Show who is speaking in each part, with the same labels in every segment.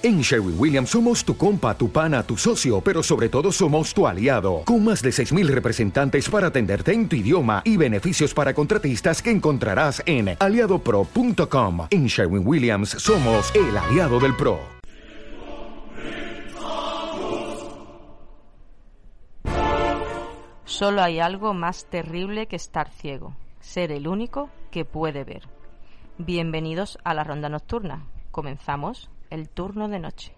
Speaker 1: En Sherwin Williams somos tu compa, tu pana, tu socio, pero sobre todo somos tu aliado, con más de 6.000 representantes para atenderte en tu idioma y beneficios para contratistas que encontrarás en aliadopro.com. En Sherwin Williams somos el aliado del PRO.
Speaker 2: Solo hay algo más terrible que estar ciego, ser el único que puede ver. Bienvenidos a la ronda nocturna. Comenzamos el turno de noche.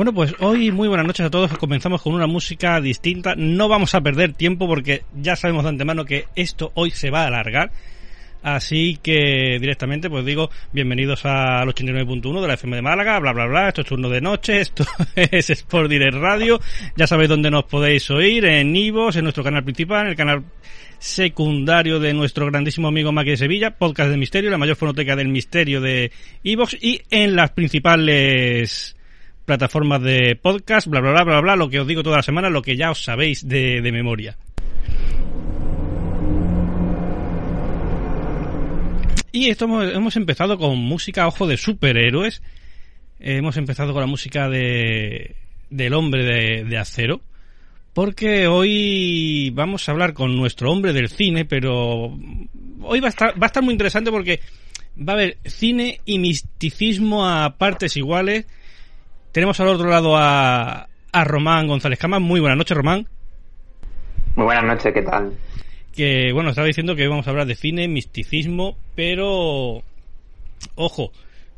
Speaker 3: Bueno, pues hoy muy buenas noches a todos. Comenzamos con una música distinta. No vamos a perder tiempo porque ya sabemos de antemano que esto hoy se va a alargar. Así que directamente pues digo bienvenidos al 89.1 de la FM de Málaga, bla bla bla, esto es turno de noche, esto es Sport Direct Radio, ya sabéis dónde nos podéis oír, en Ivos, en nuestro canal principal, en el canal secundario de nuestro grandísimo amigo Maki de Sevilla, podcast de misterio, la mayor fonoteca del misterio de Ivox y en las principales plataformas de podcast, bla, bla, bla, bla, bla, lo que os digo toda la semana, lo que ya os sabéis de, de memoria. Y esto hemos, empezado con música, ojo, de superhéroes. Eh, hemos empezado con la música de del hombre de, acero. Porque hoy vamos a hablar con nuestro hombre del cine, pero hoy va a estar muy interesante porque va a haber cine y misticismo a partes iguales tenemos al otro lado a, a Román González Cama. Muy buenas noches, Román.
Speaker 4: Muy buenas noches, ¿qué tal?
Speaker 3: Que bueno, estaba diciendo que vamos a hablar de cine, misticismo, pero ojo,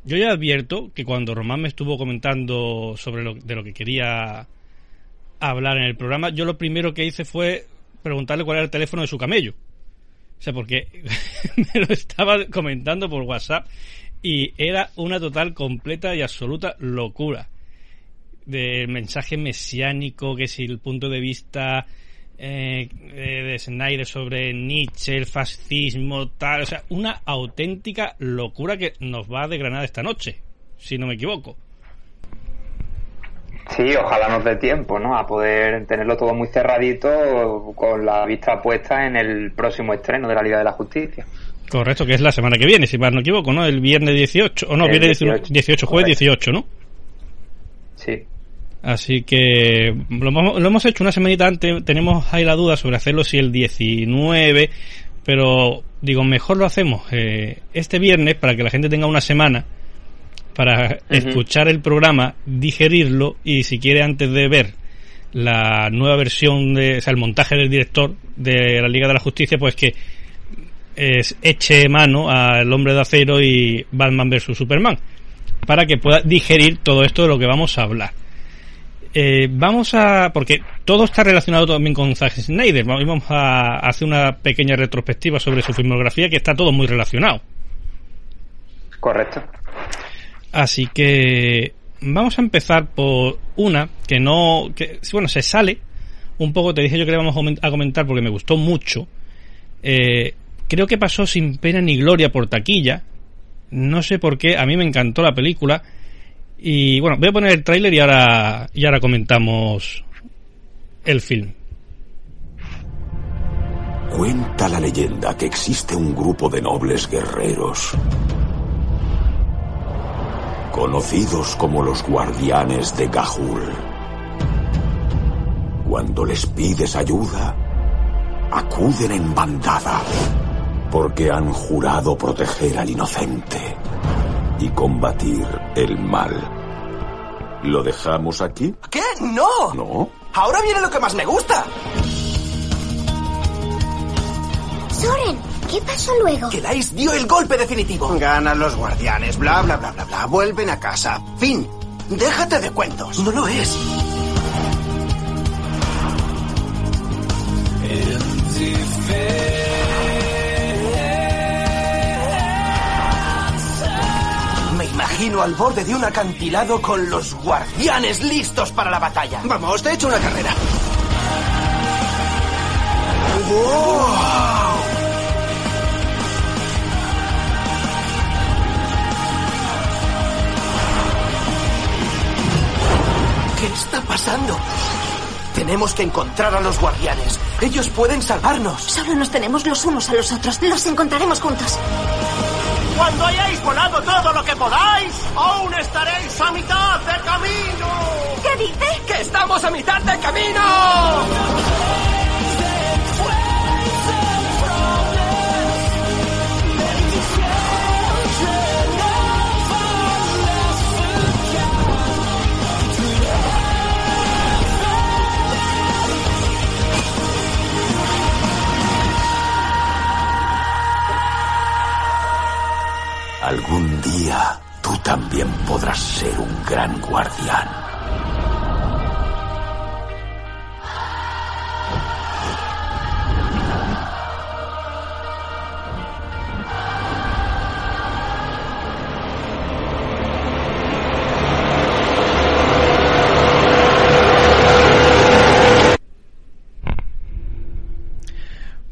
Speaker 3: yo ya advierto que cuando Román me estuvo comentando sobre lo, de lo que quería hablar en el programa, yo lo primero que hice fue preguntarle cuál era el teléfono de su camello. O sea, porque me lo estaba comentando por WhatsApp y era una total, completa y absoluta locura del mensaje mesiánico, que si el punto de vista eh, de Snyder sobre Nietzsche, el fascismo, tal, o sea, una auténtica locura que nos va a desgranar esta noche, si no me equivoco.
Speaker 4: Sí, ojalá nos dé tiempo, ¿no? A poder tenerlo todo muy cerradito con la vista puesta en el próximo estreno de la Liga de la Justicia.
Speaker 3: Correcto, que es la semana que viene, si más no equivoco, ¿no? El viernes 18, o no, el viernes 18, 18 jueves 18, ¿no?
Speaker 4: Sí.
Speaker 3: Así que lo hemos, lo hemos, hecho una semanita antes, tenemos ahí la duda sobre hacerlo si el 19, pero digo, mejor lo hacemos eh, este viernes para que la gente tenga una semana para uh -huh. escuchar el programa, digerirlo y si quiere antes de ver la nueva versión de, o sea, el montaje del director de la Liga de la Justicia, pues que es, eche mano al Hombre de Acero y Batman vs Superman para que pueda digerir todo esto de lo que vamos a hablar. Eh, vamos a. Porque todo está relacionado también con Zack Snyder. Vamos a hacer una pequeña retrospectiva sobre su filmografía, que está todo muy relacionado.
Speaker 4: Correcto.
Speaker 3: Así que. Vamos a empezar por una que no. que Bueno, se sale. Un poco, te dije yo que le vamos a comentar porque me gustó mucho. Eh, creo que pasó sin pena ni gloria por taquilla. No sé por qué, a mí me encantó la película. Y bueno, voy a poner el tráiler y ahora, y ahora comentamos el film.
Speaker 5: Cuenta la leyenda que existe un grupo de nobles guerreros, conocidos como los guardianes de Gahul. Cuando les pides ayuda, acuden en bandada, porque han jurado proteger al inocente y combatir el mal. ¿Lo dejamos aquí?
Speaker 6: ¿Qué? ¡No!
Speaker 5: ¿No?
Speaker 6: Ahora viene lo que más me gusta.
Speaker 7: Soren, ¿qué pasó luego?
Speaker 6: Que Dice dio el golpe definitivo.
Speaker 8: Ganan los guardianes, bla, bla, bla, bla, bla. Vuelven a casa. Fin. Déjate de cuentos.
Speaker 6: No lo es. Imagino al borde de un acantilado con los guardianes listos para la batalla.
Speaker 8: Vamos, te he hecho una carrera.
Speaker 6: ¿Qué está pasando? Tenemos que encontrar a los guardianes. Ellos pueden salvarnos.
Speaker 7: Solo nos tenemos los unos a los otros. Los encontraremos juntos.
Speaker 6: Cuando hayáis volado todo lo que podáis, aún estaréis a mitad de camino.
Speaker 7: ¿Qué dice?
Speaker 6: ¡Que estamos a mitad de camino!
Speaker 5: Algún día tú también podrás ser un gran guardián.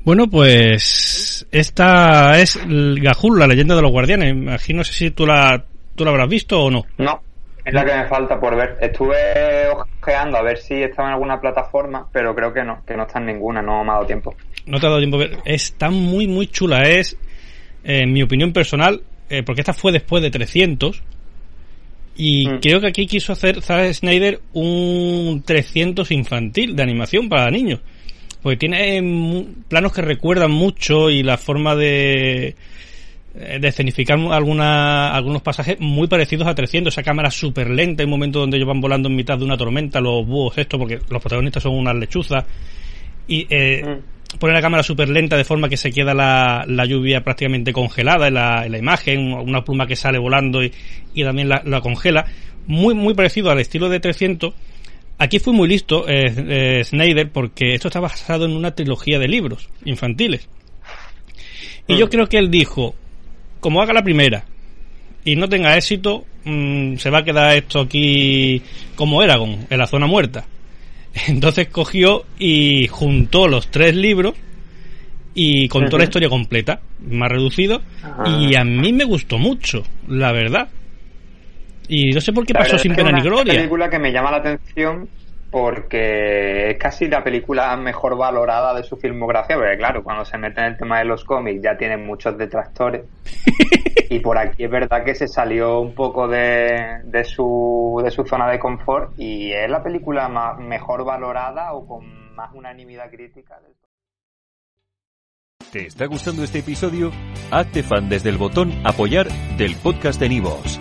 Speaker 3: Bueno, pues esta es Gahul, la leyenda de los guardianes. Imagino, no sé si tú la, tú la habrás visto o no.
Speaker 4: No, es la que me falta por ver. Estuve ojeando a ver si estaba en alguna plataforma, pero creo que no, que no está en ninguna, no me ha dado tiempo.
Speaker 3: No te ha dado tiempo. ver. Está muy, muy chula. Es, en mi opinión personal, eh, porque esta fue después de 300. Y
Speaker 4: Mm.
Speaker 3: creo que aquí quiso hacer Zack Snyder un 300 infantil de animación para niños. Porque tiene mu- planos que recuerdan mucho y la forma de, eh, de escenificar alguna, algunos pasajes muy parecidos a 300. Esa cámara súper lenta, hay un momento donde ellos van volando en mitad de una tormenta, los búhos esto, porque los protagonistas son unas lechuzas. Y eh,
Speaker 4: Mm.
Speaker 3: pone la cámara súper lenta de forma que se queda la, la lluvia prácticamente congelada en la, en la imagen, una pluma que sale volando y, y también la, la congela. Muy, muy parecido al estilo de 300. Aquí fue muy listo eh, eh, Snyder porque esto está basado en una trilogía de libros infantiles. Y yo creo que él dijo, como haga la primera y no tenga éxito, mm, se va a quedar esto aquí como Eragon, en la zona muerta. Entonces cogió y juntó los tres libros y contó la
Speaker 4: Ujú.
Speaker 3: historia completa, más reducido,
Speaker 4: Ah.
Speaker 3: y a mí me gustó mucho, la verdad. Y no sé por qué
Speaker 4: La
Speaker 3: pasó sin
Speaker 4: es que
Speaker 3: pena
Speaker 4: es
Speaker 3: ni
Speaker 4: una
Speaker 3: gloria.
Speaker 4: película que me llama la atención porque es casi la película mejor valorada de su filmografía, porque claro, cuando se mete en el tema de los cómics ya tienen muchos detractores. y por aquí es verdad que se salió un poco de, de, su, de su zona de confort y es la película más, mejor valorada o con más unanimidad crítica. del-
Speaker 9: ¿Te está gustando este episodio? Hazte fan desde el botón Apoyar del podcast de Nivos.